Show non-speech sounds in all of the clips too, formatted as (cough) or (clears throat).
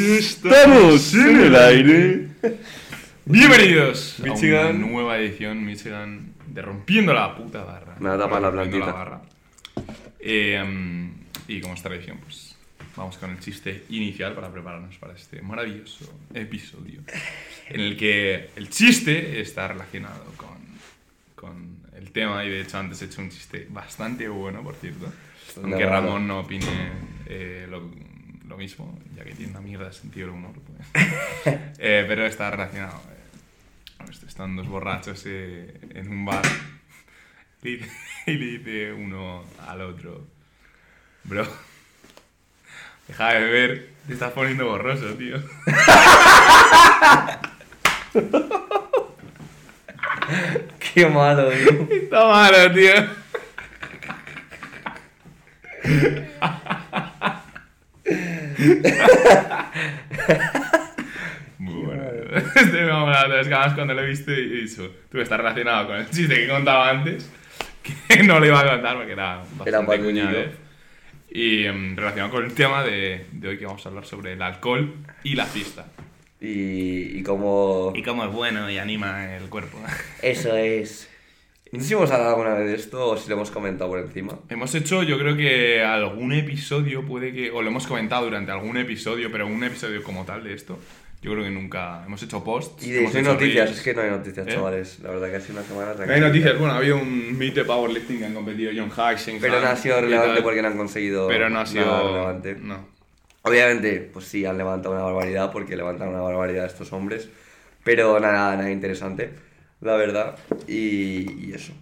Estamos en el aire. Bienvenidos Michigan. a una nueva edición Michigan de Rompiendo la puta barra. Me la tapa la Rompiendo plantita. barra. Eh, y como es tradición, pues vamos con el chiste inicial para prepararnos para este maravilloso episodio. En el que el chiste está relacionado con, con el tema, y de hecho antes he hecho un chiste bastante bueno, por cierto. Aunque Nada. Ramón no opine eh, lo, lo mismo, ya que tiene una mierda de sentido del humor. Pues. (laughs) Eh, pero está relacionado. eh, están dos borrachos eh, en un bar (laughs) y, y le dice uno al otro, bro, deja de beber, te estás poniendo borroso, tío. (laughs) Qué malo, tío. Está malo, tío. Muy bueno. (laughs) Este me ha molado, es que además cuando lo he visto y he dicho, tú estás relacionado con el chiste que contaba antes, (laughs) que no lo iba a contar porque era bastante Era cuñadez. Y em, relacionado con el tema de, de hoy que vamos a hablar sobre el alcohol y la fiesta. Y, y como... Y cómo es bueno y anima el cuerpo. Eso es. No sé si hemos hablado alguna vez de esto o si lo hemos comentado por encima. Hemos hecho, yo creo que algún episodio, puede que, o lo hemos comentado durante algún episodio, pero un episodio como tal de esto, yo creo que nunca hemos hecho posts. Y de no hay noticias, reels. es que no hay noticias, ¿Eh? chavales. La verdad que ha sido una semana No tranquila. hay noticias, bueno, ha habido un meet de powerlifting que han competido John Hacks, Pero no ha sido relevante porque no han conseguido Pero no ha nada sido relevante. No. Obviamente, pues sí, han levantado una barbaridad porque levantan una barbaridad estos hombres. Pero nada, nada interesante, la verdad. Y, y eso.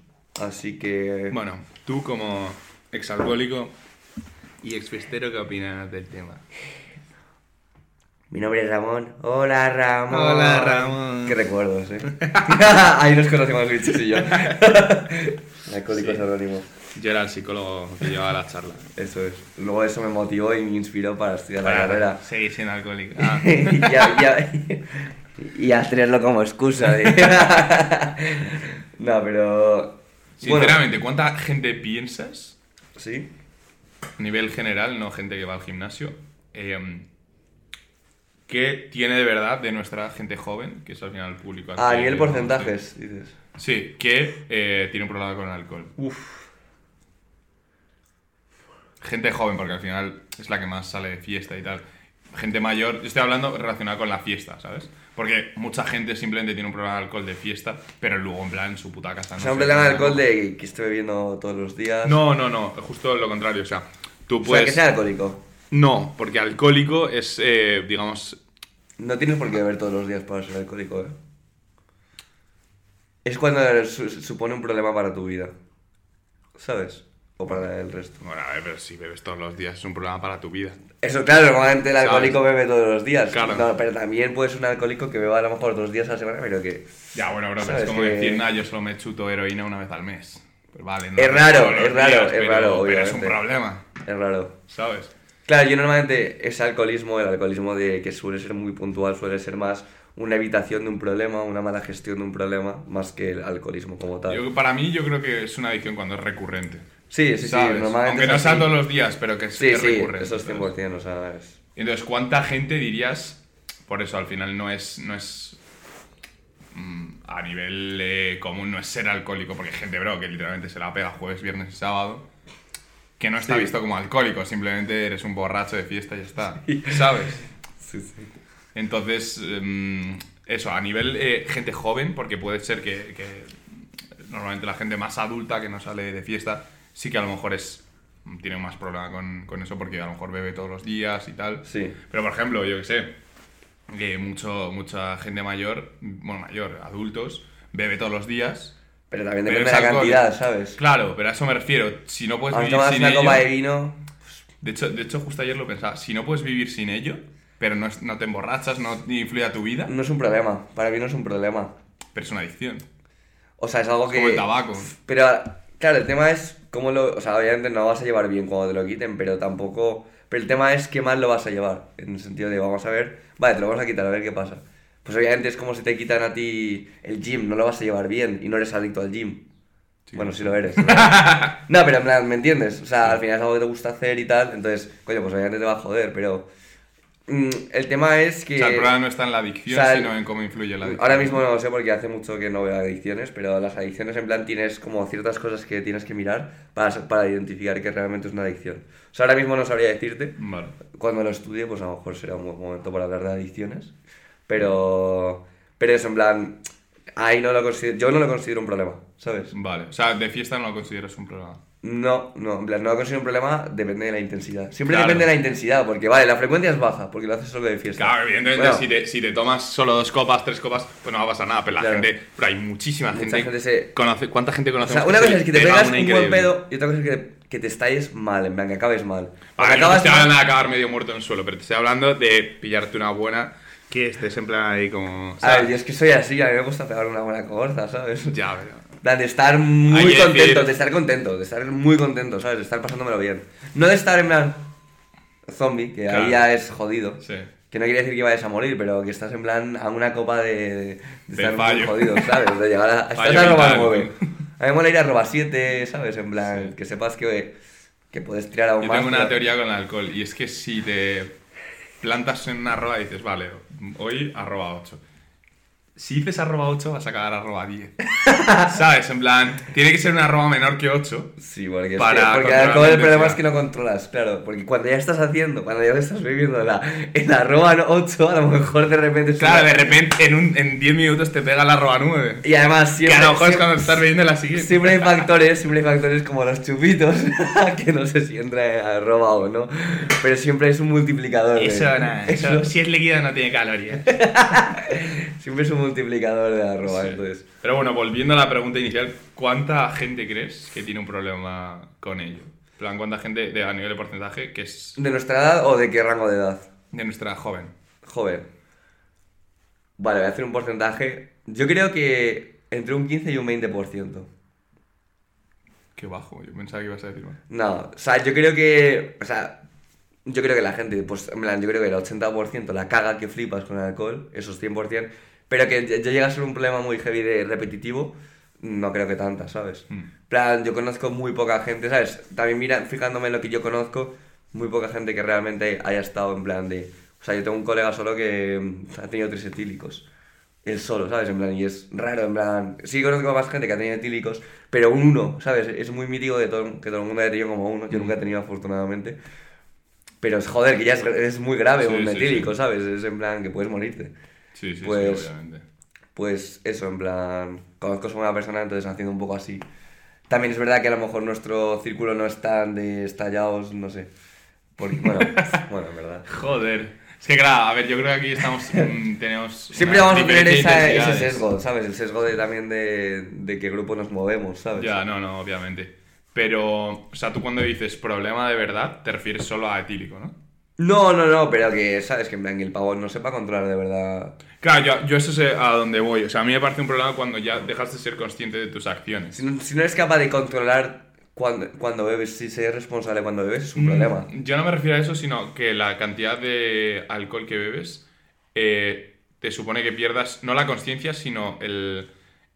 Así que... Bueno, tú como exalcohólico y exfiestero, ¿qué opinas del tema? Mi nombre es Ramón. Hola, Ramón. Hola, Ramón. Qué recuerdos, eh. (laughs) (laughs) Ahí nos conocemos, bichos y yo. Alcohólicos Sí. Anónimos. Yo era el psicólogo que llevaba la charla. Eso es. Luego eso me motivó y me inspiró para estudiar la carrera. seguir siendo alcohólico. (laughs) Ah. y, a, y, a, y a tenerlo como excusa. (laughs) no, pero... Sinceramente, ¿cuánta gente piensas sí. a nivel general, no gente que va al gimnasio, eh, ¿qué tiene de verdad de nuestra gente joven, que es al final el público? al A nivel porcentajes, dices. Sí, que eh, tiene un problema con el alcohol. Uf. Gente joven, porque al final es la que más sale de fiesta y tal. Gente mayor, yo estoy hablando relacionada con la fiesta, ¿sabes? Porque mucha gente simplemente tiene un problema de alcohol de fiesta, pero luego en plan su puta casa O no sea, un problema de alcohol de que esté bebiendo todos los días. No, no, no, justo lo contrario, o sea, tú O sea, puedes... que sea alcohólico. No, porque alcohólico es, eh, digamos, No tienes por qué beber todos los días para ser alcohólico, ¿eh? Es cuando su- supone un problema para tu vida. ¿Sabes? O para el resto. Bueno, a ver, pero si bebes todos los días es un problema para tu vida. Eso, claro, normalmente el ¿Sabes? alcohólico bebe todos los días. Claro. No, pero también puede ser un alcohólico que beba a lo mejor dos días a la semana, pero que... Ya, bueno, bro, pero ¿Sabes es como que- decir, nah, yo solo me chuto heroína una vez al mes. Pues vale, no Es raro, es raro, es pero- raro, Pero es un problema, Es raro. ¿sabes? Claro, yo normalmente ese alcoholismo, el alcoholismo de que suele ser muy puntual, suele ser más una evitación de un problema, una mala gestión de un problema, más que el alcoholismo como tal. Yo- para mí yo creo que es una adicción cuando es recurrente. sí, sí, sí, ¿sabes? normalmente Aunque no sea todos los días, pero que es, Sí, es sí, recurrente. eso es ¿sabes? 100%, o sea, es... Entonces, ¿cuánta gente dirías, por eso al final no es, no es mm, a nivel eh, común, no es ser alcohólico, porque hay gente, bro, que literalmente se la pega jueves, viernes y sábado, que no está Sí. visto como alcohólico, simplemente eres un borracho de fiesta y ya está, ¿sabes? (laughs) Sí, sí. Entonces, em, eso, a nivel eh, gente joven, porque puede ser que, que normalmente la gente más adulta que no sale de fiesta, sí que a lo mejor es tiene más problema con, con eso porque a lo mejor bebe todos los días y tal. Sí. Pero por ejemplo, yo que sé, que mucho, mucha gente mayor, bueno, mayor, adultos, bebe todos los días. Pero también depende de la cantidad, ¿sabes? Claro, pero a eso me refiero. Si no puedes Aunque vivir sin una ello... copa de vino... De hecho, de hecho, justo ayer lo pensaba. Si no puedes vivir sin ello, pero no, es- no te emborrachas, no influye a tu vida, No es un problema, para mí no es un problema. pero es una adicción. O sea, es algo Es que... como el tabaco. Pero, claro, el tema es cómo lo... O sea, obviamente no lo vas a llevar bien cuando te lo quiten, pero tampoco... Pero el tema es qué mal lo vas a llevar. En el sentido de, vamos a ver... Vale, te lo vamos a quitar, a ver qué pasa. Pues obviamente es como si te quitan a ti el gym, no lo vas a llevar bien y no eres adicto al gym. Bueno, sí lo eres. (laughs) no, pero en plan, ¿me entiendes? O sea, al final es algo que te gusta hacer y tal, entonces, coño, pues obviamente te va a joder, pero el tema es que... O sea, el problema no está en la adicción, o sea, sino en cómo influye la adicción. Ahora mismo no lo sé porque hace mucho que no veo adicciones, pero las adicciones en plan tienes como ciertas cosas que tienes que mirar para, para identificar que realmente es una adicción. O sea, ahora mismo no sabría decirte. Vale. Cuando lo estudie, pues a lo mejor será un buen momento para hablar de adicciones. Pero, pero eso, en plan, ahí no lo considero, yo no lo considero un problema, ¿sabes? Vale. O sea, de fiesta no lo consideras un problema. No, no, en plan, no lo considero un problema, depende de la intensidad. Siempre Claro. depende de la intensidad, porque vale, la frecuencia es baja, porque lo haces solo de fiesta. Claro, evidentemente, Bueno, si, te, si te tomas solo dos copas, tres copas, pues no va a pasar nada. Pero la Claro. gente. Pero hay muchísima Mucha gente. gente se- conoce, ¿Cuánta gente O conoce? sea, una cosa es que te pegas un buen pedo y otra cosa es que, que te estalles mal, en plan, que acabes mal. Vale, no te acabas estoy mal- hablando de acabar medio muerto en el suelo, pero te estoy hablando de pillarte una buena que estés en plan ahí como. A ¿sabes? ver, yo es que soy así, a mí me gusta pegar una buena corza, ¿sabes? Ya, pero. De estar muy contento, de estar contento, de estar muy contento, ¿sabes? De estar pasándomelo bien. No de estar en plan zombie, que Claro. ahí ya es jodido. Sí. Que no quiere decir que vayas a morir, pero que estás en plan a una copa de, de De estar muy jodido, ¿sabes? De llegar a... (laughs) Estás Fallo a robar vital. 9. A mí me mola ir a robar 7, ¿sabes? En plan, Sí. que sepas que, que puedes tirar aún Yo más. tengo una pero- teoría con el alcohol y es que si te plantas en una arroba y dices, vale, hoy arroba 8. Si dices arroba 8 vas a acabar arroba 10. (laughs) ¿Sabes? En plan, tiene que ser una arroba menor que 8. Sí, porque, es Para que, porque el problema es que no controlas, claro. Porque cuando ya estás haciendo, cuando ya estás viviendo la, en la arroba 8, a lo mejor de repente... es Claro, una- de repente en, un, en 10 minutos te pega la arroba 9. Y además Que siempre... a lo mejor es siempre- cuando estás bebiendo la siguiente. Siempre hay (laughs) factores, siempre hay factores como los chupitos, (laughs) que no sé si entra en arroba o no, pero siempre es un multiplicador. Eso, nada, eso, si es líquido no tiene calorías. Siempre es un multiplicador de arroba, Sí. entonces... Pero bueno, volviendo a la pregunta inicial, ¿cuánta gente crees que tiene un problema con ello? Plan, ¿cuánta gente de, a nivel de porcentaje que es ¿De nuestra edad o de qué rango de edad? de nuestra joven? Joven. Vale, voy a hacer un porcentaje. Yo creo que entre un 15 y un 20%. Qué bajo, yo pensaba que ibas a decir más. No, o sea, yo creo que. O sea, yo creo que la gente, pues, en plan, yo creo que el 80% la caga que flipas con el alcohol, esos 100%, pero que ya llega a ser un problema muy heavy de repetitivo, no creo que tanta, ¿sabes? Mm. Plan, yo conozco muy poca gente, ¿sabes? También mira, fijándome en lo que yo conozco, muy poca gente que realmente haya estado en plan de... O sea, yo tengo un colega solo que mm, ha tenido tres etílicos. Él solo, ¿sabes? En plan, y es raro, en plan... Sí conozco más gente que ha tenido etílicos, pero un uno, ¿sabes? Es muy mítico de todo, que todo el mundo haya tenido como uno. Yo nunca he tenido, afortunadamente. Pero es joder, que ya es, es muy grave Sí, un sí, etílico, sí. ¿sabes? Es en plan que puedes morirte. Sí, sí, Pues- sí, obviamente. Pues eso, en plan, conozco a una persona, entonces haciendo un poco así. También es verdad que a lo mejor nuestro círculo no es tan de estallados, no sé. Porque, (laughs) bueno, bueno, en verdad. Joder. Es que claro, a ver, yo creo que aquí estamos, (laughs) tenemos... Siempre vamos a tener esa- ese sesgo, ¿sabes? El sesgo de, también de, de qué grupo nos movemos, ¿sabes? Ya, no, no, obviamente. Pero, o sea, tú cuando dices problema de verdad, te refieres solo a etílico, ¿no? No, no, no, pero que, ¿sabes? Que en plan, el pavo no sepa controlar de verdad. Claro, yo, yo eso sé a dónde voy. O sea, a mí me parece un problema cuando ya dejas de ser consciente de tus acciones. Si no, si no eres capaz de controlar cuando, cuando bebes, si ser responsable cuando bebes, es un Mm, problema. Yo no me refiero a eso, sino que la cantidad de alcohol que bebes eh, te supone que pierdas no la conciencia, sino el,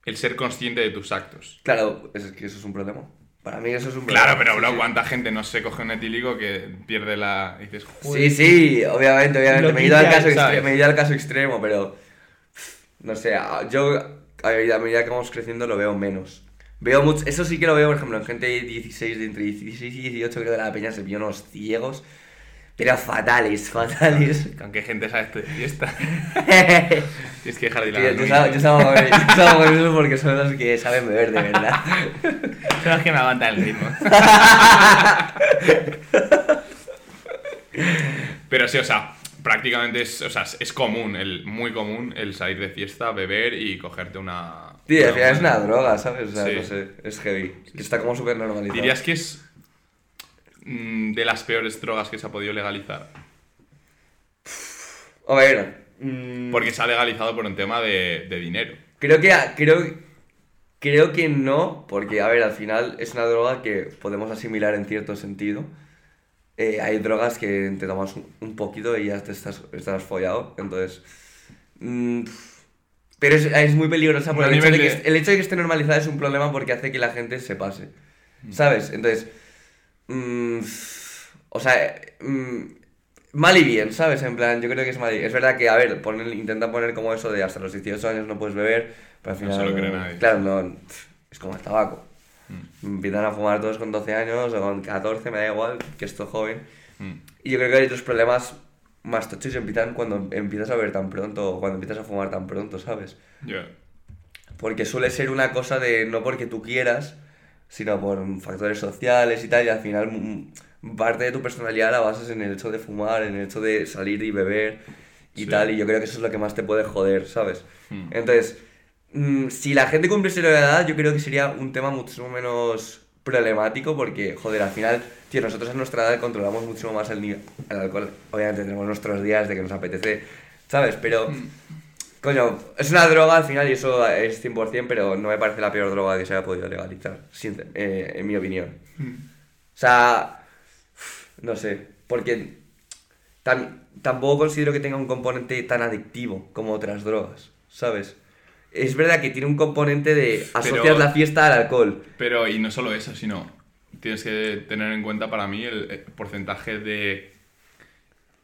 el ser consciente de tus actos. Claro, es que eso es un problema. Para mí eso es un problema. Claro, pero Sí, bro, sí. ¿cuánta gente no se coge un etílico que pierde la... y dices, Sí, sí, obviamente, obviamente. Me he, ido al caso ¿sabes? extre- me he ido al caso extremo, pero. No sé, yo a medida que vamos creciendo lo veo menos. Veo mucho, eso sí que lo veo, por ejemplo, en gente de 16, de entre 16 y 18, creo que la peña se pilló unos ciegos, pero fatales, fatales. ¿Con qué gente sabes de fiesta? (laughs) Tienes que dejar de ir yo, salgo, yo salgo con yo salgo con eso porque son los que saben beber de verdad. (laughs) Son los que me aguantan el ritmo. (laughs) Pero sí, o sea, prácticamente es, o sea, es- común, el, muy común el salir de fiesta, beber y cogerte una... Tío, al final es una droga, ¿sabes? O sea, Sí. no sé, es heavy. Que está como súper normalizado. ¿Dirías que es mm, de las peores drogas que se ha podido legalizar? A ver. mm, Porque se ha legalizado por un tema de, de dinero. Creo que, creo, creo que no, porque, a ver, al final es una droga que podemos asimilar en cierto sentido. Eh, hay drogas que te tomas un, poquito y ya te estás, estás follado, entonces... mm, pero es, es muy peligrosa el hecho, de que, de- el hecho de que esté normalizada es un problema porque hace que la gente se pase, ¿sabes? Entonces, mm, o sea, mm, Mal y bien, ¿sabes? En plan, yo creo que es mal y Es verdad que, a ver, ponen, intentan poner como eso de hasta los 18 años no puedes beber, pero al No final... se lo cree nadie. Claro, no, es como el tabaco. Mm. Empiezan a fumar todos con 12 años o con 14, me da igual, que esto joven. Mm. Y yo creo que hay otros problemas más tochos empiezan cuando empiezas a beber tan pronto o cuando empiezas a fumar tan pronto, ¿sabes? Ya. Porque suele ser una cosa de no porque tú quieras, sino por factores sociales y tal, y al final mm, parte de tu personalidad la basas en el hecho de fumar, en el hecho de salir y beber y Sí. tal, y yo creo que eso es lo que más te puede joder, ¿sabes? Mm. Entonces, mm, si la gente cumpliese la edad, yo creo que sería un tema mucho menos problemático porque, joder, al final, tío, nosotros a nuestra edad controlamos mucho más el, el alcohol. Obviamente tenemos nuestros días de que nos apetece, ¿sabes? Pero... Mm. Coño, es una droga al final y eso es 100%, pero no me parece la peor droga que se haya podido legalizar, sincer- eh, en mi opinión. Mm. O sea, no sé, porque tam- tampoco considero que tenga un componente tan adictivo como otras drogas, ¿sabes? Es verdad que tiene un componente de asociar Pero- la fiesta al alcohol. Pero, y no solo eso, sino tienes que tener en cuenta para mí el, eh, porcentaje de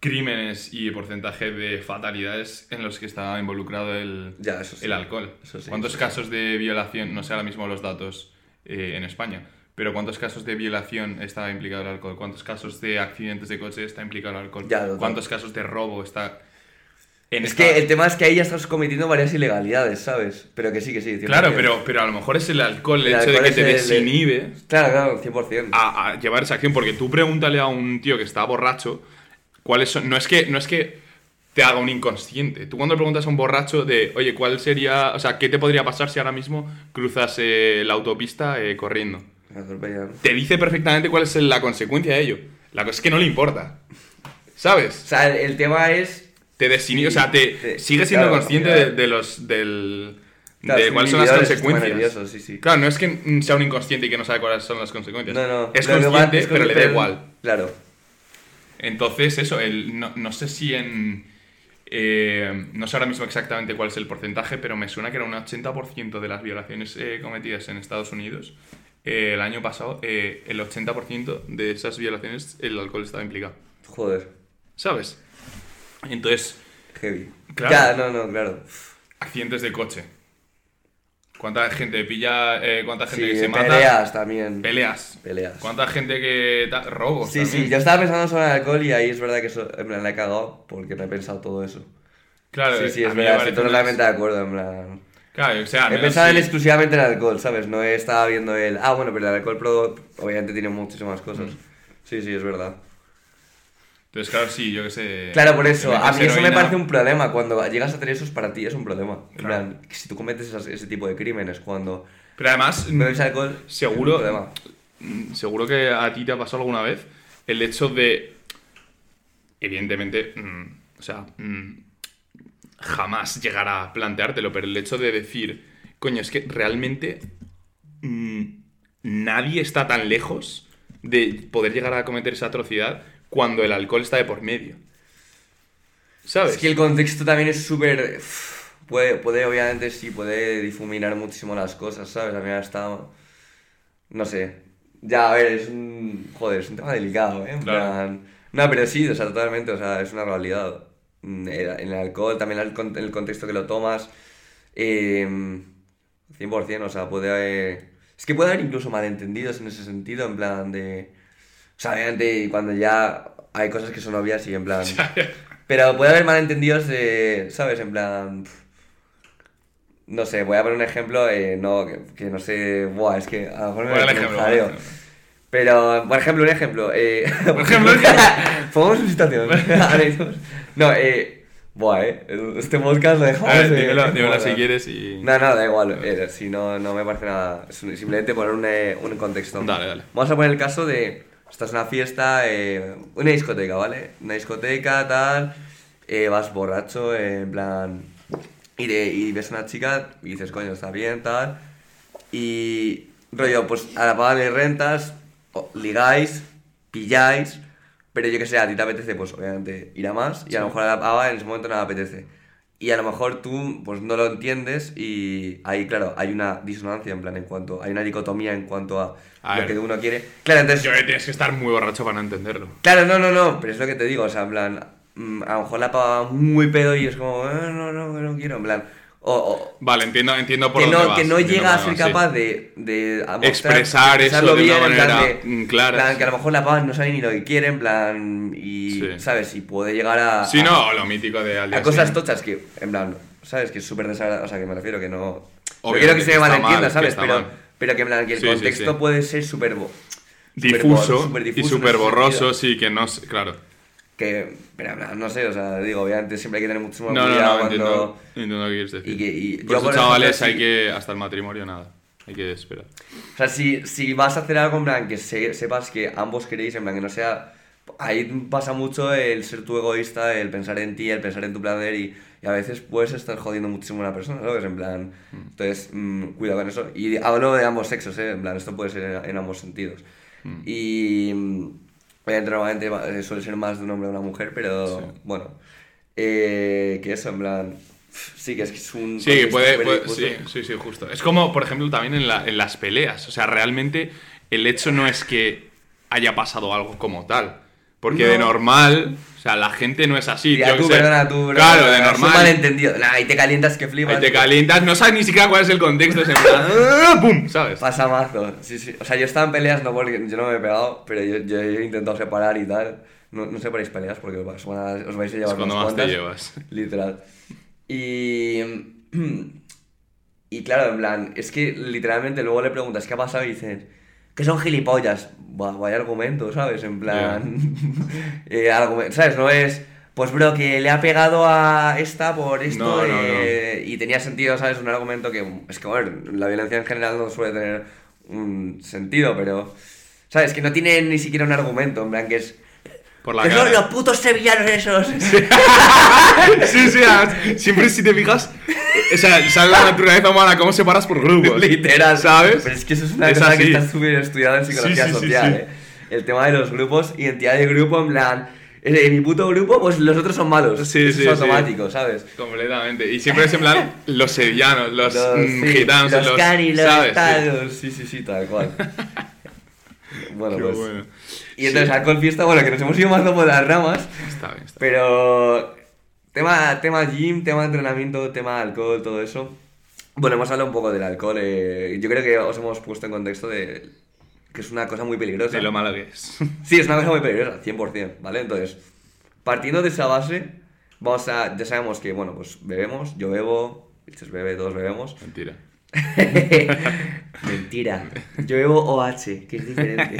crímenes y porcentaje de fatalidades en los que está involucrado el, Ya, eso sí. el alcohol. Eso sí, ¿Cuántos eso sí. casos de violación, no sé ahora mismo los datos eh, en España, pero cuántos casos de violación está implicado el alcohol? ¿Cuántos casos de accidentes de coche está implicado el alcohol? Ya. ¿Cuántos casos de robo está... En Es esta- que el tema es que ahí ya estás cometiendo varias ilegalidades, ¿sabes? Pero que sí, que sí. 100%. Claro, pero, pero a lo mejor es el alcohol, el, El hecho de que te el- desinhibe Claro, claro, 100%. a, a llevar esa acción, porque tú pregúntale a un tío que está borracho cuáles son. No es que, no es que te haga un inconsciente. Tú cuando le preguntas a un borracho de, oye, ¿cuál sería. O sea, ¿qué te podría pasar si ahora mismo cruzas eh, la autopista eh, corriendo? Te dice perfectamente cuál es la consecuencia de ello. La cosa es que no le importa. ¿Sabes? O sea, el, el tema es Te desinhibe, o sea, te, te- sigue siendo claro, consciente de, de los. del. Claro, de es cuáles son las consecuencias. sí, sí. Claro, no es que sea un inconsciente y que no sabe cuáles son las consecuencias. No, no. Es consciente, es pero le da igual. Claro. Entonces, eso, el, no, no sé si en. eh, no sé ahora mismo exactamente cuál es el porcentaje, pero me suena que era un 80% de las violaciones eh, cometidas en Estados Unidos. eh, el año pasado, el 80% de esas violaciones, el alcohol estaba implicado. Joder. ¿Sabes? Entonces, Heavy. Claro. Ya, no, no, claro. accidentes de coche. ¿Cuánta gente pilla? eh, ¿Cuánta gente Sí, que se peleas mata? también. Peleas. Peleas. ¿Cuánta gente que. robos? Sí, también. sí, yo estaba pensando sobre el alcohol y ahí es verdad que eso, en plan, la he cagado porque no he pensado todo eso. Claro, sí, sí, es verdad, estoy totalmente de acuerdo, en plan... Claro, o sea, He pensado en sí. exclusivamente en alcohol, ¿sabes? No he estado viendo el... Ah, bueno, pero el alcohol pro- obviamente tiene muchísimas cosas. Mm. Sí, sí, es verdad. Entonces, claro, sí, yo qué sé. Claro, por eso, a mí eso me parece un problema. Cuando llegas a tener eso, para ti es un problema. En plan, que si tú cometes esas- ese tipo de crímenes, cuando Pero además, bebes alcohol, seguro, un problema. mm, seguro que a ti te ha pasado alguna vez el hecho de. Evidentemente, mm, o sea, mm, jamás llegar a planteártelo, pero el hecho de decir, coño, es que realmente mm, nadie está tan lejos de poder llegar a cometer esa atrocidad cuando el alcohol está de por medio. ¿Sabes? Es que el contexto también es súper... Puede, puede, obviamente, sí, puede difuminar muchísimo las cosas, ¿sabes? A mí me está... No sé. Ya, a ver, es un... Joder, es un tema delicado, ¿eh? En Claro. plan... No, pero sí, o sea, totalmente, o sea, es una realidad. Mm, el- En el alcohol, también el, el contexto que lo tomas... Eh, 100%, o sea, puede haber... Es que puede haber incluso malentendidos en ese sentido, en plan de... O sea, obviamente cuando ya hay cosas que son obvias y en plan... (laughs) Pero puede haber malentendidos de, ¿sabes? En plan... No sé, voy a poner un ejemplo, eh, no, que, que no sé... Buah, es que a lo mejor me el ejemplo. Pero, por ejemplo, un ejemplo. Eh, (laughs) Por ejemplo, (laughs) Pongamos una situación. No, eh... Buah, eh. Este podcast lo dejamos... A ver, eh, dímelo, dímelo si quieres y... No, no, da igual. eh, si no, no me parece nada. Simplemente poner un, eh, un contexto. Dale, dale. Vamos a poner el caso de. Estás en una fiesta, eh, una discoteca, ¿vale? Una discoteca, tal. eh, vas borracho, eh, en plan. Y, de- y ves a una chica y dices, coño, está bien, tal. Y. Rollo, pues a la paga le rentas, ligáis, pilláis. Pero yo que sé, a ti te apetece, pues obviamente ir a más. Y a lo mejor a la paga en ese momento no le apetece. Y a lo mejor tú pues no lo entiendes y ahí, claro, hay una disonancia en plan en cuanto, hay una dicotomía en cuanto a, A lo ver. que uno quiere. Claro, entonces... Yo tienes que estar muy borracho para no entenderlo. Claro, no, no, no, pero es lo que te digo, o sea, en plan, mm, a lo mejor la pava muy pedo y es como, "Ah, no, no, no quiero, en plan, o, o- Vale, entiendo, entiendo por que, dónde no, vas, que no llega a ser vas, capaz sí. de, de mostrar- Expresar eso de una en plan manera, de- mm, clara. plan, que a lo mejor la pava no sabe ni lo que quiere, en plan, y, Sí. ¿sabes? Y puede llegar a... Sí, a- no, lo mítico de al día a cosas tochas que, en plan, ¿sabes? Que es súper desagradable, o sea, que me refiero que no... No quiero que se que malentienda, mal, que ¿sabes? está Pero, mal. pero que en plan, que el Sí, contexto puede ser súper... Difuso, súper difuso y súper borroso, sí, que no sé, claro. Que, pero no, no sé, o sea, digo, obviamente siempre hay que tener muchísimo No, no, cuidado no, cuando... entiendo, entiendo lo que quieres decir. Y que- y por yo, eso, por chavales, ejemplo, hay que, hasta el matrimonio, nada. Hay que esperar. O sea, si, si vas a hacer algo en plan que se- sepas que ambos queréis, en plan que no sea... Ahí pasa mucho el ser tú egoísta, el pensar en ti, el pensar en tu placer y, y a veces puedes estar jodiendo muchísimo a una persona, ¿sabes? En plan, entonces, mm, cuidado con eso. Y hablo de ambos sexos, ¿eh? En plan, esto puede ser en, en ambos sentidos. Y mm, obviamente normalmente eh, suele ser más de un hombre o una mujer, pero Sí. bueno, eh, que eso, en plan, sí que es que es un... Sí, puede, sí, sí, sí, justo. Es como, por ejemplo, también en, la- en las peleas. O sea, realmente el hecho no es que haya pasado algo como tal. Porque de No. normal, o sea, la gente no es así. Tía, yo tú, perdona, tú, bro, Claro, de es un normal. malentendido. Nah, ahí te calientas que flipas. Ahí te calientas, no sabes ni siquiera cuál es el contexto, es en plan, (laughs) ¡ah! ¡pum! ¿Sabes? Pasa mazo. Sí, sí. O sea, yo estaba en peleas, no porque yo no me he pegado, pero yo, yo he intentado separar y tal. No, no separéis peleas porque os, van a- os vais a llevar Es cuando más te llevas. (laughs) Literal. Y. (clears throat) Y claro, en plan, es que literalmente luego le preguntas qué ha pasado y dicen que son gilipollas. Buah, vaya argumento, ¿sabes? En plan. (laughs) eh, ¿Sabes? No es. Pues bro, que le ha pegado a esta por esto No, no, eh, y tenía sentido, ¿sabes? Un argumento que. Es que, bueno, la violencia en general no suele tener un sentido, pero. ¿Sabes? Que no tiene ni siquiera un argumento, en plan que es. Por la que son los putos sevillanos esos. (laughs) Sí, sí, ah, siempre si te fijas, o sea, sale la naturaleza humana, cómo separas por grupos. Literal, ¿Sabes? Pero es que eso es una Es cosa que así. está súper estudiada en psicología Sí, sí, sí, social, sí. ¿eh? El tema de los grupos, identidad de grupo, en plan. eh, En mi puto grupo, pues los otros son malos. Sí, Eso sí, es sí. automático, ¿sabes? Completamente. Y siempre es en plan los sevillanos, los, mm, sí, gitanos, los los. cani, los ¿sabes? Sí. Sí, sí, sí, tal cual. (laughs) bueno, Qué pues. bueno. Y entonces, Sí. alcohol fiesta, bueno, que nos hemos ido más por las ramas. Está bien, está bien. Pero tema, tema gym, tema entrenamiento, tema alcohol, todo eso. Bueno, hemos hablado un poco del alcohol. eh, yo creo que os hemos puesto en contexto de que es una cosa muy peligrosa. De lo malo que es. Sí, es una cosa muy peligrosa, 100%, ¿vale? Entonces, partiendo de esa base, vamos a, ya sabemos que, bueno, pues bebemos, yo bebo, Vilches bebe, todos bebemos. Mentira. (laughs) Mentira. Yo bebo OH, que es diferente.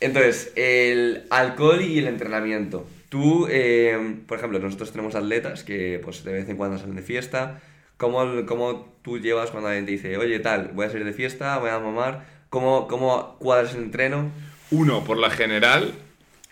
Entonces, el alcohol y el entrenamiento. Tú, eh, por ejemplo, nosotros tenemos atletas que pues de vez en cuando salen de fiesta. ¿Cómo, cómo tú llevas cuando alguien te dice, oye, tal, voy a salir de fiesta, voy a mamar? ¿Cómo, cómo cuadras el entreno? Uno, por la general,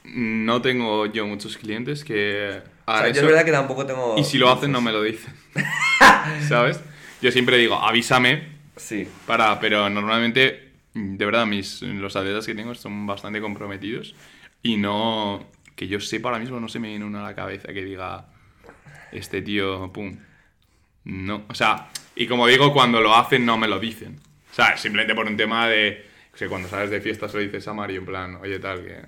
no tengo yo muchos clientes que O hagan sea, yo eso. es verdad que tampoco tengo... Y si lo hacen, no me lo dicen. (laughs) ¿Sabes? Yo siempre digo, avísame Sí. para. Pero normalmente, de verdad, mis, los atletas que tengo son bastante comprometidos. Y no. Que yo sepa ahora mismo, no se me viene uno a la cabeza que diga. Este tío, pum. No. O sea, y como digo, cuando lo hacen, no me lo dicen. O sea, simplemente por un tema de. O sea, cuando sales de fiesta se lo dices a Mario, en plan, oye, tal, que.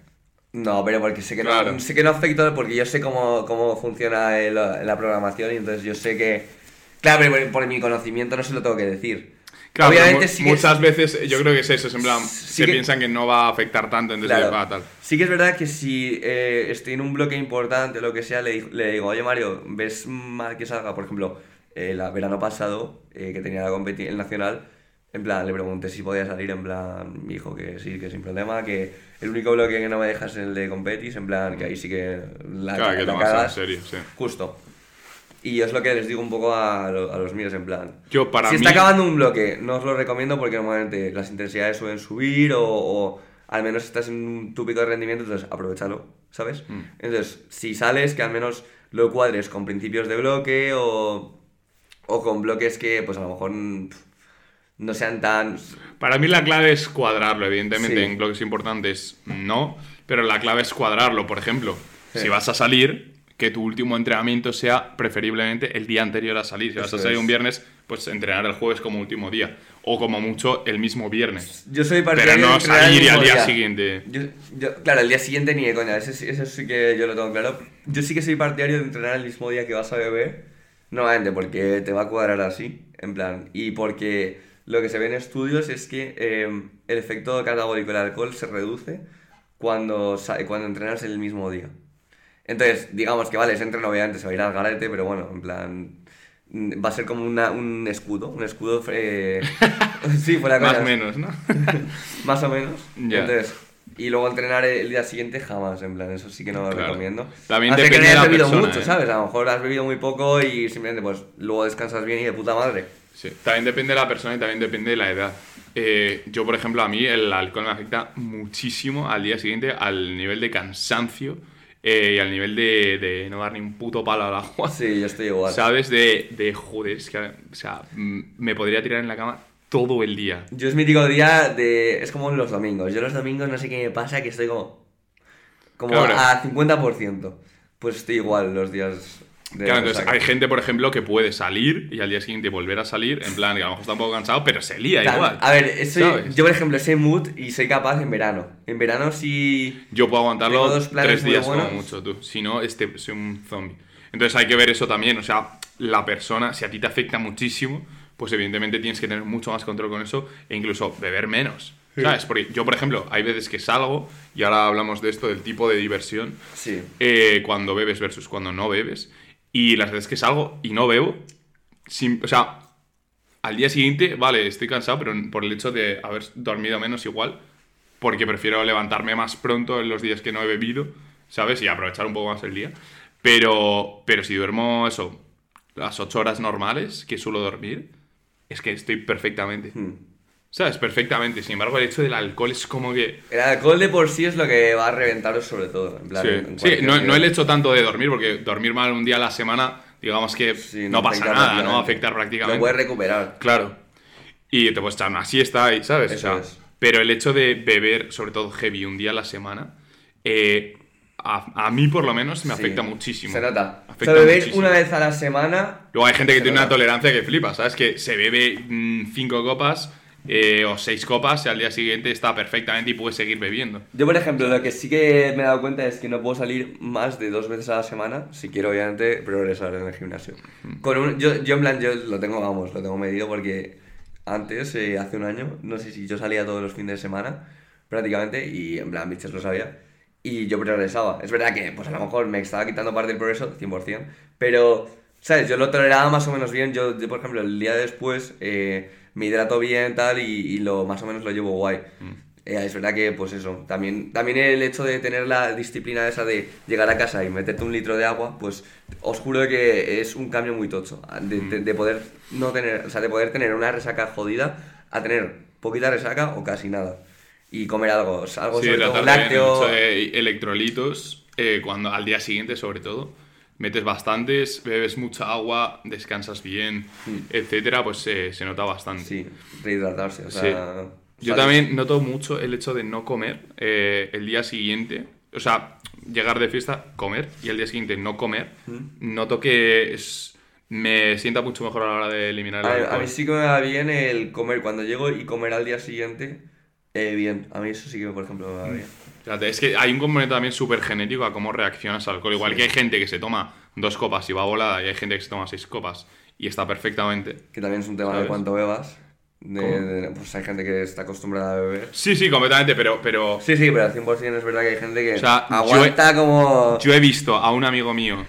No, pero porque sé que, Claro. no, sé que no afecta, porque yo sé cómo, cómo funciona el- la programación y entonces yo sé que... Claro, pero por, por mi conocimiento no se lo tengo que decir. Claro, Obviamente que- muchas veces yo creo que es eso, es en plan, Sí que, que- piensan que no va a afectar tanto, entonces Claro. va tal. Sí que es verdad que si eh, estoy en un bloque importante o lo que sea, le, le digo, oye Mario, ¿ves mal que salga? Por ejemplo, el verano pasado, eh, que tenía la el nacional, en plan, le pregunté si podía salir, en plan, me dijo que sí, que sin problema, que el único bloque que no me dejas es el de competis, en plan, que ahí sí que la, Claro, que la tomarse en serio, sí. Justo. Y es lo que les digo un poco a, lo- a los míos, en plan. Yo, para si mí- está acabando un bloque, no os lo recomiendo porque normalmente las intensidades suelen subir o, o al menos estás en un tu pico de rendimiento, entonces aprovechalo, ¿sabes? Mm. Entonces, si sales, que al menos lo cuadres con principios de bloque o, o con bloques que, pues a lo mejor mm, no sean tan. Para mí la clave es cuadrarlo, evidentemente Sí. en bloques importantes no, pero la clave es cuadrarlo. Por ejemplo, Sí. si vas a salir, que tu último entrenamiento sea preferiblemente el día anterior a salir. Si vas a salir es. un viernes, pues entrenar el jueves como último día. O como mucho el mismo viernes. Yo soy Pero partidario de no salir al día día. siguiente. Yo, yo- claro, el día siguiente ni de coña, eso, sí- eso sí que yo lo tengo claro. Yo sí que soy partidario de entrenar el mismo día que vas a beber, nuevamente porque te va a cuadrar así, en plan, y porque lo que se ve en estudios es que eh, el efecto catabólico del alcohol se reduce cuando, cuando entrenas el mismo día. Entonces, digamos que vale, ese entreno obviamente se va a ir al garete, pero bueno, en plan, mm, va a ser como una- un escudo, un escudo... eh, (laughs) sí, fuera Más o menos, ¿no? (laughs) Más o menos. Ya. Entonces, y luego entrenar el día siguiente jamás, en plan, eso sí que no lo Claro. recomiendo. También no ser que depende no de hayas la bebido persona, mucho, ¿eh? ¿sabes? A lo mejor has bebido muy poco y simplemente pues luego descansas bien y de puta madre. Sí, también depende de la persona y también depende de la edad. Eh, yo, por ejemplo, a mí el alcohol me afecta muchísimo al día siguiente al nivel de cansancio eh, y al nivel de, de no dar ni un puto palo al agua. Sí, yo estoy igual. ¿Sabes? De, de joder, es que, o sea, me podría tirar en la cama todo el día. Yo es mítico día de... Es como los domingos. Yo los domingos no sé qué me pasa, que estoy como... Como Claro. a 50%. Pues estoy igual los días. Claro, entonces hay gente, por ejemplo, que puede salir y al día siguiente volver a salir, en plan, que a lo mejor está un poco cansado, pero se lía Claro, igual. A ver, yo por ejemplo ese mood y soy capaz en verano. En verano sí... Yo puedo aguantarlo tres días como mucho, tú. Si no, este, soy un zombie. Entonces hay que ver eso también. O sea, la persona, si a ti te afecta muchísimo, pues evidentemente tienes que tener mucho más control con eso e incluso beber menos. ¿Sabes? Porque yo, por ejemplo, hay veces que salgo, y ahora hablamos de esto, del tipo de diversión, Sí. eh, cuando bebes versus cuando no bebes. Y las veces que salgo y no bebo, sin- o sea, al día siguiente, vale, estoy cansado, pero por el hecho de haber dormido menos igual, porque prefiero levantarme más pronto en los días que no he bebido, ¿sabes? Y aprovechar un poco más el día. Pero, pero si duermo eso, las ocho horas normales que suelo dormir, es que estoy perfectamente. Hmm. ¿Sabes? Perfectamente. Sin embargo, el hecho del alcohol es como que... El alcohol de por sí es lo que va a reventaros sobre todo. En plan, Sí, en sí, no, no el hecho tanto de dormir, porque dormir mal un día a la semana, digamos que Sí, no, pasa afecta nada, no va a afectar prácticamente. Lo puedes recuperar. Claro. Y te puedes echar una siesta y, ¿sabes? Eso O sea, es. Pero el hecho de beber, sobre todo heavy, un día a la semana, eh, a, a mí por lo menos me Sí, afecta muchísimo. Se nota. O Afecta sea, beber muchísimo. una vez a la semana. Luego hay gente que tiene una nota. tolerancia que flipa, ¿sabes? Que se bebe mm, cinco copas eh, o seis copas y al día siguiente está perfectamente y puede seguir bebiendo. Yo, por ejemplo, lo que sí que me he dado cuenta es que no puedo salir más de dos veces a la semana si quiero, obviamente, progresar en el gimnasio. Con un, yo, yo, en plan, yo lo tengo, vamos, lo tengo medido porque antes, eh, hace un año, no sé si yo salía todos los fines de semana, prácticamente, y en plan, bichos lo sabía, y yo progresaba. Es verdad que, pues a lo mejor me estaba quitando parte del progreso, 100%, pero, ¿sabes? Yo lo toleraba más o menos bien. Yo, yo, por ejemplo, el día después eh, me hidrato bien, tal, y, y lo más o menos lo llevo guay. Eh, es verdad que, pues eso, también, también el hecho de tener la disciplina esa de llegar a casa y meterte un litro de agua, pues os juro que es un cambio muy tocho. De, de- de poder no tener, o sea, de poder tener una resaca jodida a tener poquita resaca o casi nada. Y comer algo, algo Sí, sobre todo bien, lácteo. de electrolitos, eh, cuando al día siguiente sobre todo, metes bastantes, bebes mucha agua, descansas bien, etcétera, pues eh, se nota bastante. Mm. Sí, rehidratarse, o sea... Sí. Yo también noto mucho el hecho de no comer eh, el día siguiente, o sea, llegar de fiesta, comer, y el día siguiente no comer, Mm. noto que es, me sienta mucho mejor a la hora de eliminar el A, a mí sí que me va bien el comer cuando llego y comer al día siguiente eh, bien. A mí eso sí que, por ejemplo, me va bien. Es que hay un componente también súper genético a cómo reaccionas al alcohol. Igual que hay gente que se toma dos copas y va volada, y hay gente que se toma seis copas y está perfectamente. Que también es un tema de cuánto bebas. De, pues hay gente que está acostumbrada a beber. Sí, sí, completamente, pero, pero Sí, sí, pero al 100% es verdad que hay gente que O sea, yo aguanta como... yo he visto a un amigo mío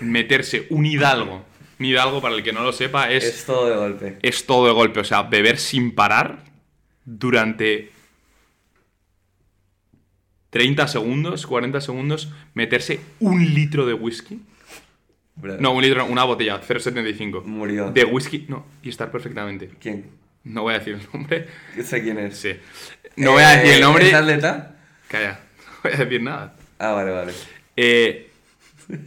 meterse un hidalgo. Un hidalgo, para el que no lo sepa, es, Es todo de golpe. es todo de golpe. O sea, beber sin parar durante 30 segundos, 40 segundos, meterse un litro de whisky. No, un litro, no, una botella, 0,75. Murió. De whisky, no, y estar perfectamente. ¿Quién? No voy a decir el nombre. Yo sé quién es. Sí. No voy a decir el Eh, nombre. ¿Es atleta? Calla, no voy a decir nada. Ah, vale, vale. Eh,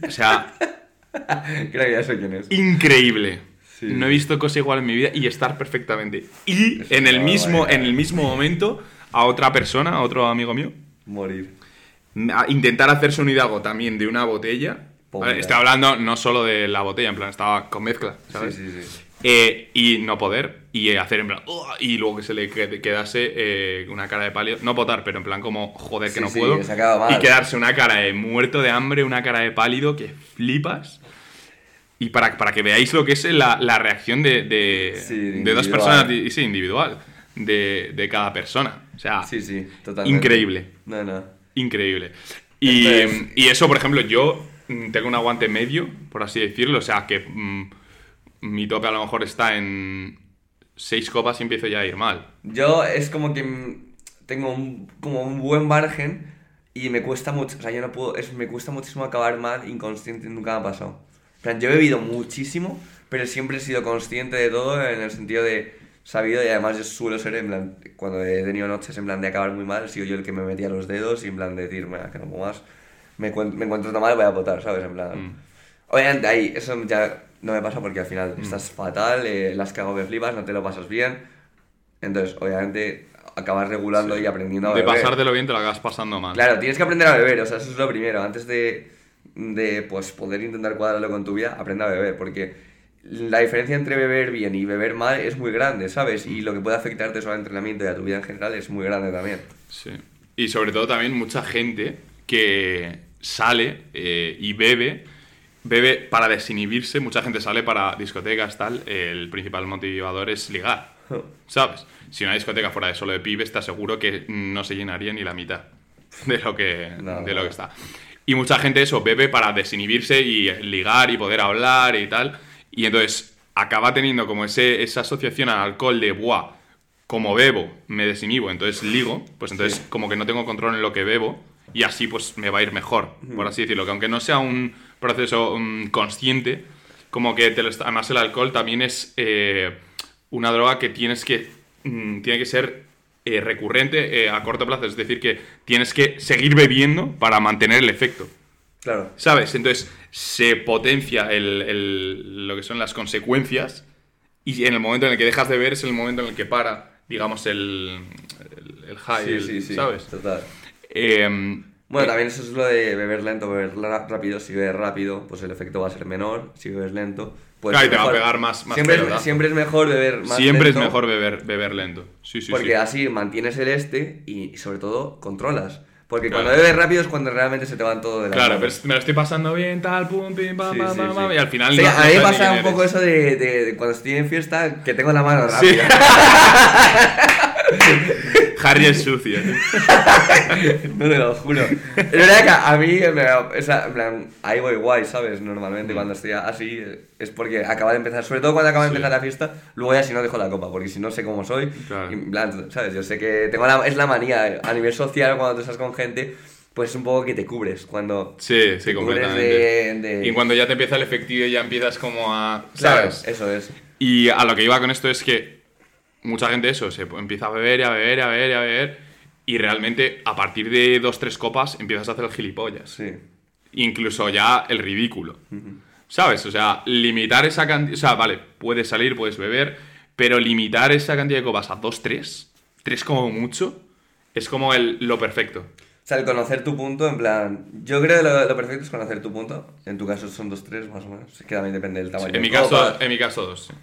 o sea, (laughs) Creo que ya sé quién es. increíble. Sí. No he visto cosa igual en mi vida y estar perfectamente. Y en el mismo, en el mismo momento, a otra persona, a otro amigo mío, Morir. a intentar hacerse un hidalgo también de una botella. Estoy hablando no solo de la botella, en plan, estaba con mezcla, ¿sabes? Sí, sí, sí. Eh, y no poder, y hacer en plan, y luego que se le qued- quedase eh, una cara de pálido, no potar, pero en plan como, joder, que no puedo. Y quedarse una cara de muerto de hambre, una cara de pálido, que flipas. Y para, para que veáis lo que es la, la reacción de, de, de dos personas, di- sí, individual, de, de cada persona. O sea, Sí, sí, totalmente. increíble. No, no. Increíble. Y, y eso, por ejemplo, yo tengo un aguante medio, por así decirlo. O sea, que mm, mi tope a lo mejor está en seis copas y empiezo ya a ir mal. Yo es como que mm, tengo un, como un buen margen y me cuesta mucho, o sea, yo no puedo, es, me cuesta muchísimo acabar mal, inconsciente, nunca me ha pasado. Yo he bebido muchísimo, pero siempre he sido consciente de todo en el sentido de sabido y además yo suelo ser en plan, cuando he tenido noches en plan de acabar muy mal, he sido yo el que me metía los dedos y en plan de decir, mira, que no puedo más, me, me encuentro tan mal, voy a votar, ¿sabes? En plan... Mm. Obviamente ahí, eso ya no me pasa porque al final estás fatal, eh, las cago que flipas, no te lo pasas bien. Entonces, obviamente, acabas regulando y aprendiendo a De beber. pasártelo bien te lo acabas pasando mal. Claro, tienes que aprender a beber, o sea, eso es lo primero. Antes de, de pues, poder intentar cuadrarlo con tu vida, aprende a beber, porque la diferencia entre beber bien y beber mal es muy grande, ¿sabes? Y lo que puede afectarte eso al entrenamiento y a tu vida en general es muy grande también. Sí. Y sobre todo también mucha gente que sale eh, y bebe, bebe para desinhibirse, mucha gente sale para discotecas, tal, el principal motivador es ligar, (laughs) ¿sabes? Si una discoteca fuera de solo de pibes, te aseguro que no se llenaría ni la mitad de lo que, No, de lo no. que está. Y mucha gente eso, bebe para desinhibirse y ligar y poder hablar y tal, y entonces acaba teniendo como ese, esa asociación al alcohol de, buah, como bebo, me desinhibo, entonces ligo, pues entonces Sí. como que no tengo control en lo que bebo y así pues me va a ir mejor, por así decirlo, que aunque no sea un proceso mm, consciente, como que te lo está- además el alcohol también es eh, una droga que tienes que, mm, tiene que ser eh, recurrente eh, a corto plazo, es decir, que tienes que seguir bebiendo para mantener el efecto. Claro. ¿Sabes? Entonces se potencia el- el- lo que son las consecuencias y en el momento en el que dejas de ver es el momento en el que para, digamos, el, el, high, Sí, sí, sí. ¿sabes? Total. Em, Bueno, también eso es lo de beber lento, beber rápido. Si bebes rápido, pues el efecto va a ser menor. Si bebes lento, pues. Claro, y te va a pegar más- más siempre, es, siempre es mejor beber más siempre lento, es mejor beber, beber lento. Sí, sí, Porque sí. así mantienes el este y sobre todo controlas. Porque Claro. cuando bebes rápido es cuando realmente se te van todo de la Claro, mano. pero me lo estoy pasando bien, tal, pum, pim, pam, Sí, pam, sí, pam, sí. y al final Sí, no- a mí me pasa un poco eso de, de- de cuando estoy en fiesta que tengo la mano rápida. (laughs) Harry es sucio. (laughs) no te lo juro. Es verdad que a mí, en plan, ahí voy guay, ¿sabes? Normalmente cuando estoy así es porque acaba de empezar, sobre todo cuando acaba de Sí. empezar la fiesta, luego ya si no dejo la copa, porque si no sé cómo soy. Claro. y, en plan, ¿sabes? Yo sé que tengo la, es la manía a nivel social cuando tú estás con gente, pues es un poco que te cubres cuando... Sí, sí, te completamente. de- de- Y cuando ya te empieza el efectivo y ya empiezas como a... Claro, ¿Sabes? eso es. Y a lo que iba con esto es que mucha gente eso, se empieza a beber y a beber y a beber y a beber y realmente a partir de dos, tres copas empiezas a hacer el gilipollas. Sí. Incluso ya el ridículo. ¿Sabes? O sea, limitar esa cantidad... O sea, vale, puedes salir, puedes beber, pero limitar esa cantidad de copas a dos, tres, tres como mucho, es como el, lo perfecto. O sea, el conocer tu punto, en plan. Yo creo que lo, lo perfecto es conocer tu punto. En tu caso son dos, tres, más o menos. Es que también depende del tamaño. En mi, caso, en mi caso, dos. sí.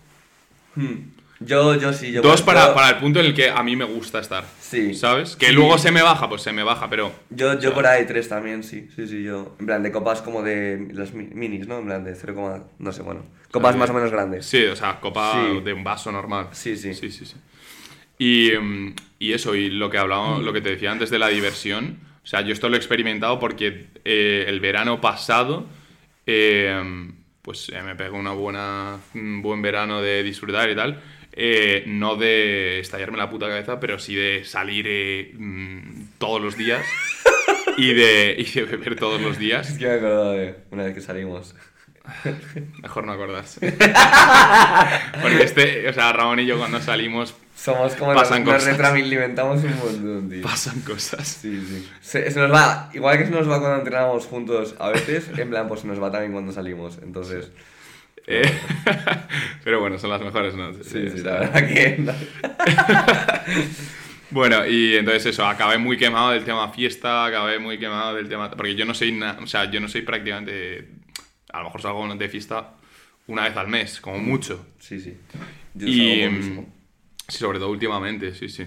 Hmm. Yo, yo sí, yo. Dos yo- para, para el punto en el que a mí me gusta estar. Sí. ¿Sabes? Que Sí. luego se me baja, pues se me baja, pero... Yo, yo por ahí tres también, sí. Sí, sí, yo. En plan, de copas como de las mi- minis, ¿no? En plan, de 0, no sé, bueno. Copas Sí. más o menos grandes. Sí, o sea, copa Sí. de un vaso normal. Sí, sí. Sí, sí, sí. Y, mm, y eso, y lo que hablamos, lo que te decía antes de la diversión, o sea, yo esto lo he experimentado porque eh, el verano pasado, eh, pues eh, me pegó una buena, un buen verano de disfrutar y tal. Eh, no de estallarme la puta cabeza, pero sí de salir eh, mm, todos los días y de, y de beber todos los días. Es que me he acordado de una vez que salimos. (laughs) Mejor no acordarse. Porque este, o sea, Ramón y yo cuando salimos Somos como Pasan nos, nos cosas. retroalimentamos un montón, tío. pasan cosas. Sí, sí. Se, se nos va, igual que se nos va cuando entrenamos juntos a veces, en plan, pues se nos va también cuando salimos. Entonces, Eh, (laughs) pero bueno, son las mejores noches. sí, sí, o la verdad que. (laughs) Bueno, y entonces eso, acabé muy quemado del tema fiesta, acabé muy quemado del tema... Porque yo no soy, na- o sea, yo no soy prácticamente A lo mejor salgo de fiesta una vez al mes, como mucho. Sí, sí. Yo Y. salgo mm. Sí, sobre todo últimamente, sí, sí.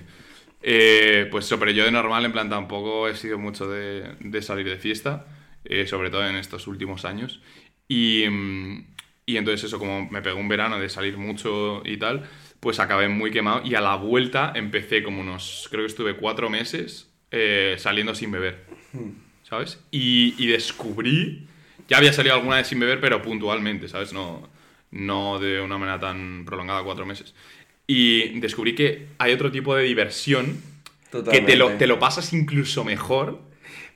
Eh, pues eso, pero yo de normal, en plan, tampoco he sido mucho de, de salir de fiesta, eh, sobre todo en estos últimos años. Y, mm, y entonces eso, como me pegó un verano de salir mucho y tal, pues acabé muy quemado y a la vuelta empecé como unos, creo que estuve cuatro meses eh, saliendo sin beber, ¿sabes? Y, y descubrí, ya había salido alguna vez sin beber, pero puntualmente, ¿sabes? No, no de una manera tan prolongada, cuatro meses. Y descubrí que hay otro tipo de diversión que te lo, te lo pasas incluso mejor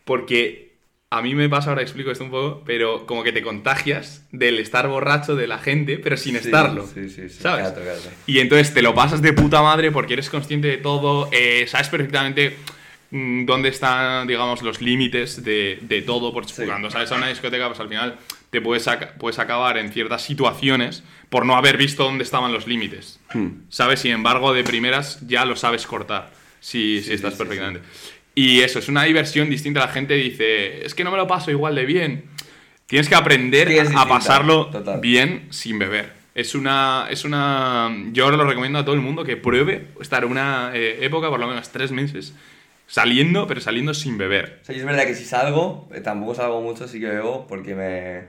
porque a mí me pasa, ahora explico esto un poco, pero como que te contagias del estar borracho de la gente, pero sin Sí, estarlo. Sí, sí, sí. ¿Sabes? Claro, claro. Y entonces te lo pasas de puta madre porque eres consciente de todo, eh, sabes perfectamente mm, dónde están, digamos, los límites de, de todo. Porque Sí. cuando sales a una discoteca, pues al final te puedes, puedes acabar en ciertas situaciones por no haber visto dónde estaban los límites. Hmm. ¿Sabes? Sin embargo, de primeras ya lo sabes cortar, si, si Sí, estás sí, sí, perfectamente. Y eso, es una diversión distinta. La gente dice, es que no me lo paso igual de bien. Tienes que aprender Sí, a pasarlo total. bien sin beber. Es una, es una... Yo lo recomiendo a todo el mundo que pruebe estar una eh, época, por lo menos tres meses, saliendo, pero saliendo sin beber. O sea, es verdad que si salgo, eh, tampoco salgo mucho, sí que bebo, porque me...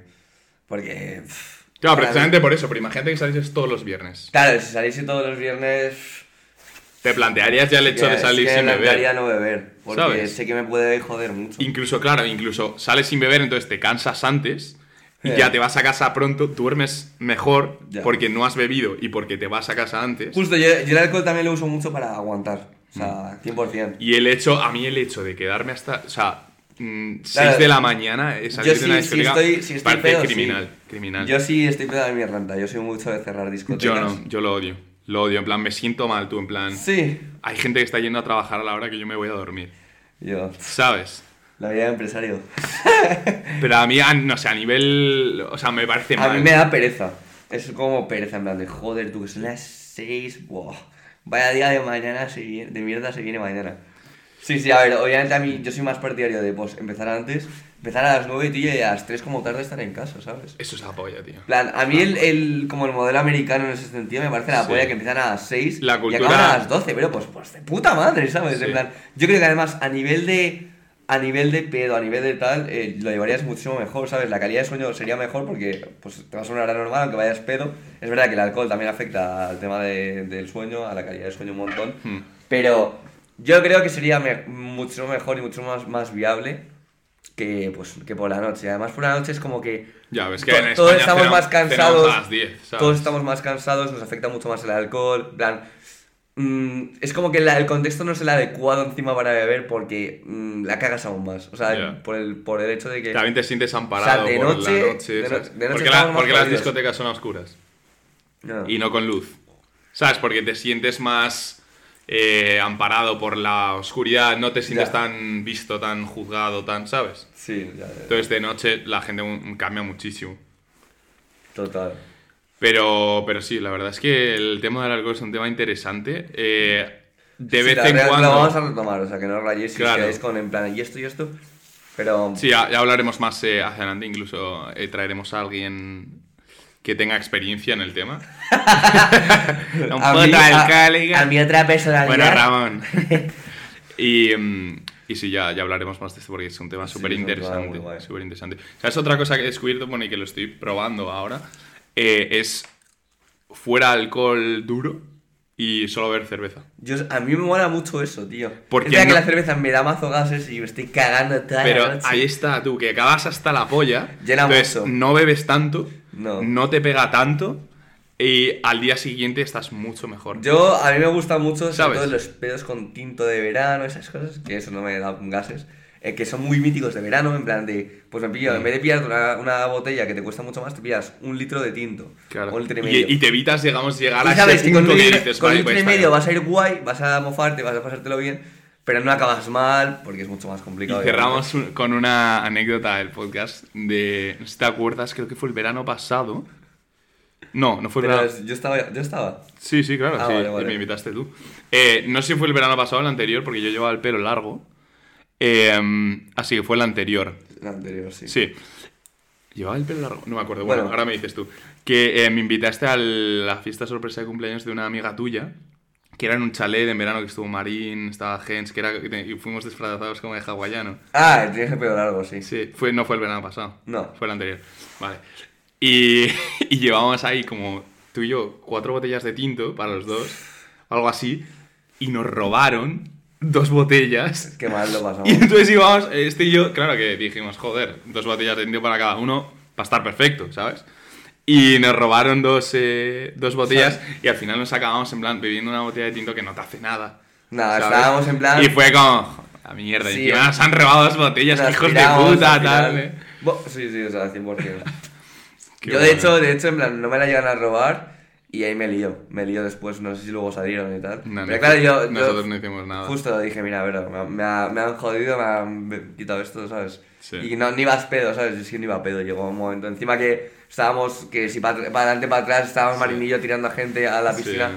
Porque... pff, Claro, precisamente mí- por eso, pero imagínate que salieses todos los viernes. Claro, si saliese todos los viernes... Te plantearías ya el hecho de es salir que sin beber. plantearía no beber, porque ¿Sabes? sé que me puede joder mucho. Incluso, claro, incluso sales sin beber, entonces te cansas antes y Eh. ya te vas a casa pronto, duermes mejor porque no has bebido y porque te vas a casa antes. Justo, yo, yo el alcohol también lo uso mucho para aguantar, o sea, 100%. Y el hecho, a mí el hecho de quedarme hasta, o sea, 6 Claro. de la mañana, salir Yo de una sí, si discoteca, estoy, si estoy parece pedo, sí. criminal, criminal. Yo sí estoy pedo de mi renta, yo soy mucho de cerrar discotecas. Yo no, yo lo odio. Lo odio, en plan, me siento mal tú, en plan. Sí. Hay gente que está yendo a trabajar a la hora que yo me voy a dormir. Yo, ¿Sabes? la vida de empresario. (laughs) Pero a mí, a- no sé, a nivel. O sea, me parece A mal. mí me da pereza. Es como pereza, en plan de joder, tú que son las 6, buah. Vaya día de mañana se viene, de mierda se viene mañana. Sí, sí, a ver, obviamente a mí yo soy más partidario de pues empezar antes, empezar a las 9 tío, y a las 3 como tarde estar en casa, ¿sabes? Eso es la polla, tío. Plan, a mí el, el- como el modelo americano en ese sentido me parece la Sí. polla que empiezan a las 6 La y cultura- acaban a las 12, pero pues, pues de puta madre, ¿sabes? Sí. En plan, yo creo que además a nivel de a nivel de pedo, a nivel de tal, eh, lo llevarías muchísimo mejor, ¿sabes? La calidad de sueño sería mejor porque pues te vas a una hora normal aunque vayas pedo. Es verdad que el alcohol también afecta al tema de- del sueño, a la calidad del sueño un montón, Hmm. pero yo creo que sería me- mucho mejor y mucho más, más viable que, pues, que por la noche. Además por la noche es como que Ya ves que To- en todos estamos más cansados. cenamos a las 10, ¿sabes? Todos estamos más cansados, nos afecta mucho más el alcohol. plan, mm, es como que la- el contexto no es el adecuado encima para beber porque mm, la cagas aún más. O sea, por, el, por el hecho de que. También te sientes amparado O sea, de por noche- la noche. de no- ¿sabes? de noche porque la- las discotecas son a oscuras No. y no con luz. ¿Sabes? Porque te sientes más eh, amparado por la oscuridad, no te sientes Ya. tan visto, tan juzgado, tan, ¿sabes? Sí, ya, ya, Entonces de noche la gente cambia muchísimo. total. Pero, pero sí, la verdad es que el tema del alcohol es un tema interesante. Eh, de Sí, vez en verdad, cuando... Lo vamos a retomar, o sea, que no rayéis os Claro. quedáis con en plan y esto y esto. Pero. Sí, ya, ya hablaremos más eh, hacia adelante, incluso eh, traeremos a alguien que tenga experiencia en el tema. (laughs) Un a, mí, a- a mi otra personalidad. Bueno, Ramón. (laughs) y, mm, y sí, ya, ya hablaremos más de esto porque es un tema súper interesante. Súper interesante. ¿Sabes otra cosa que he descubierto, bueno, y que lo estoy probando ahora? Eh, es fuera alcohol duro y solo beber cerveza. Yo, a mí me mola mucho eso, tío. Porque es verdad que no- la cerveza me da mazo gases y me estoy cagando toda Pero la noche. ahí está, tú, que acabas hasta la polla. Llena entonces mucho. no bebes tanto, No. te pega tanto y al día siguiente estás mucho mejor. Yo, a mí me gusta mucho, sobre ¿Sabes? todo los pedos con tinto de verano, esas cosas, que eso no me da gases, eh, que son muy míticos de verano, en plan de, pues me pillo, en vez de pillarte una, una botella que te cuesta mucho más, te pillas un litro de tinto, Claro. o un litro y y, medio. y te evitas, digamos, llegar Y a sabes ese que con punto un que litro, dices, con un litro y pues, medio vas a ir guay, vas a mofarte, vas a pasártelo bien, pero no acabas mal, porque es mucho más bien". complicado. Y cerramos un- con una anécdota del podcast de, no sé si te acuerdas, creo que fue el verano pasado. No, no fue el Pero verano. es- yo estaba, yo estaba. Sí, sí, claro, Ah, sí, vale, vale. me invitaste tú. Eh, no sé si fue el verano pasado o el anterior, porque yo llevaba el pelo largo. Eh, así que fue el anterior. La anterior, sí. Sí. ¿Llevaba el pelo largo? No me acuerdo. Bueno. Bueno, ahora me dices tú. Que eh, me invitaste a la fiesta sorpresa de cumpleaños de una amiga tuya, que era en un chalet en verano que estuvo Marín, estaba Gens, que era, y fuimos disfrazados como de hawaiano. Ah, el pelo largo, sí. Sí, fue, no fue el verano pasado. No. Fue el anterior. Vale. Y, (laughs) y llevábamos ahí como tú y yo cuatro botellas de tinto para los dos, algo así, y nos robaron dos botellas. Qué mal lo pasamos. (laughs) Y entonces íbamos, este y yo, claro que dijimos, joder, dos botellas de tinto para cada uno, para estar perfecto, ¿sabes? Y nos robaron dos, eh, dos botellas y al final nos acabamos en plan bebiendo una botella de tinto que no te hace nada. Nada, ¿sabes? estábamos en plan- Y fue como, la mierda, Sí, encima nos han robado dos botellas, Nos hijos de puta, tal. eh. Sí, sí, o sea, 100%. (laughs) Qué Yo, de bueno. hecho, de hecho, en plan, no me la llegan a robar y ahí me lío. Me lío después, no sé si luego salieron y tal. No, Pero no, claro, yo, yo nosotros no hicimos nada. justo dije, mira, a ver, me, me ha- me han jodido, me han quitado esto, ¿sabes? Sí. Y no, ni ibas pedo, ¿sabes? Es que ni iba pedo, llegó un momento. Encima que estábamos, que si para adelante, para atrás, estábamos Marinillo tirando a gente a la piscina.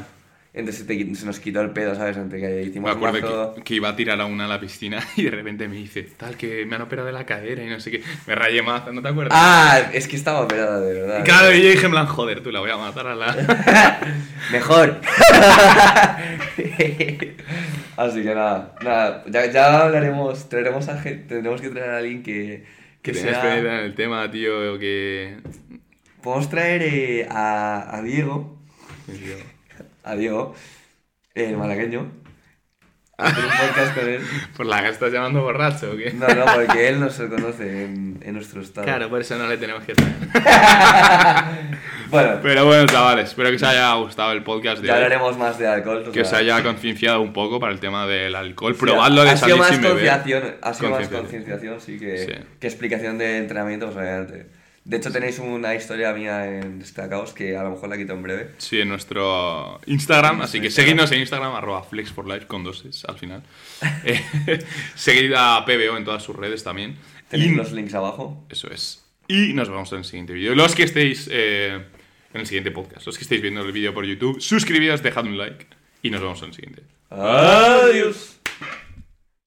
Entonces se, te- se nos quitó el pedo, ¿sabes? Entre que Me hicimos un acuerdo que, que iba a tirar a una a la piscina (laughs) y de repente me dice, tal, que me han operado de la cadera y no sé qué. Me rayé mazo, ¿no te acuerdas? Ah, es que estaba operada, de verdad. Y claro, y yo dije en plan, joder, tú la voy a matar a la... (laughs) (laughs) Mejor. Así que nada, nada, ya, ya hablaremos, traeremos a gente, tendremos que traer a alguien que, que que sea... en el tema, tío, o que... Podemos traer eh, a, a Diego, a Diego, el malagueño, hacer un podcast con él. (laughs) ¿Por la que estás llamando borracho o qué? No, no, porque él no se conoce en, en nuestro estado. Claro, por eso no le tenemos que traer. (laughs) (laughs) Bueno, Pero bueno, chavales, espero que os haya gustado el podcast de ya hoy. hablaremos más de alcohol. Que os haya concienciado un poco para el tema del alcohol. sí, Probadlo salir más sin beber. Ha sido más Concienciación. sí, que, Sí. que explicación de entrenamiento, pues obviamente. De hecho, tenéis una historia mía en Destacados que a lo mejor la quito en breve. Sí, en nuestro Instagram. Así que Instagram. seguidnos en Instagram, arroba flexforlife con dos es al final. (laughs) Eh, seguid a PBO en todas sus redes también. Tenéis Y- los links abajo. Eso es. Y nos vemos en el siguiente vídeo. Los que estéis eh, en el siguiente podcast, los que estéis viendo el vídeo por YouTube, suscribíos, dejad un like y nos vemos en el siguiente. Adiós.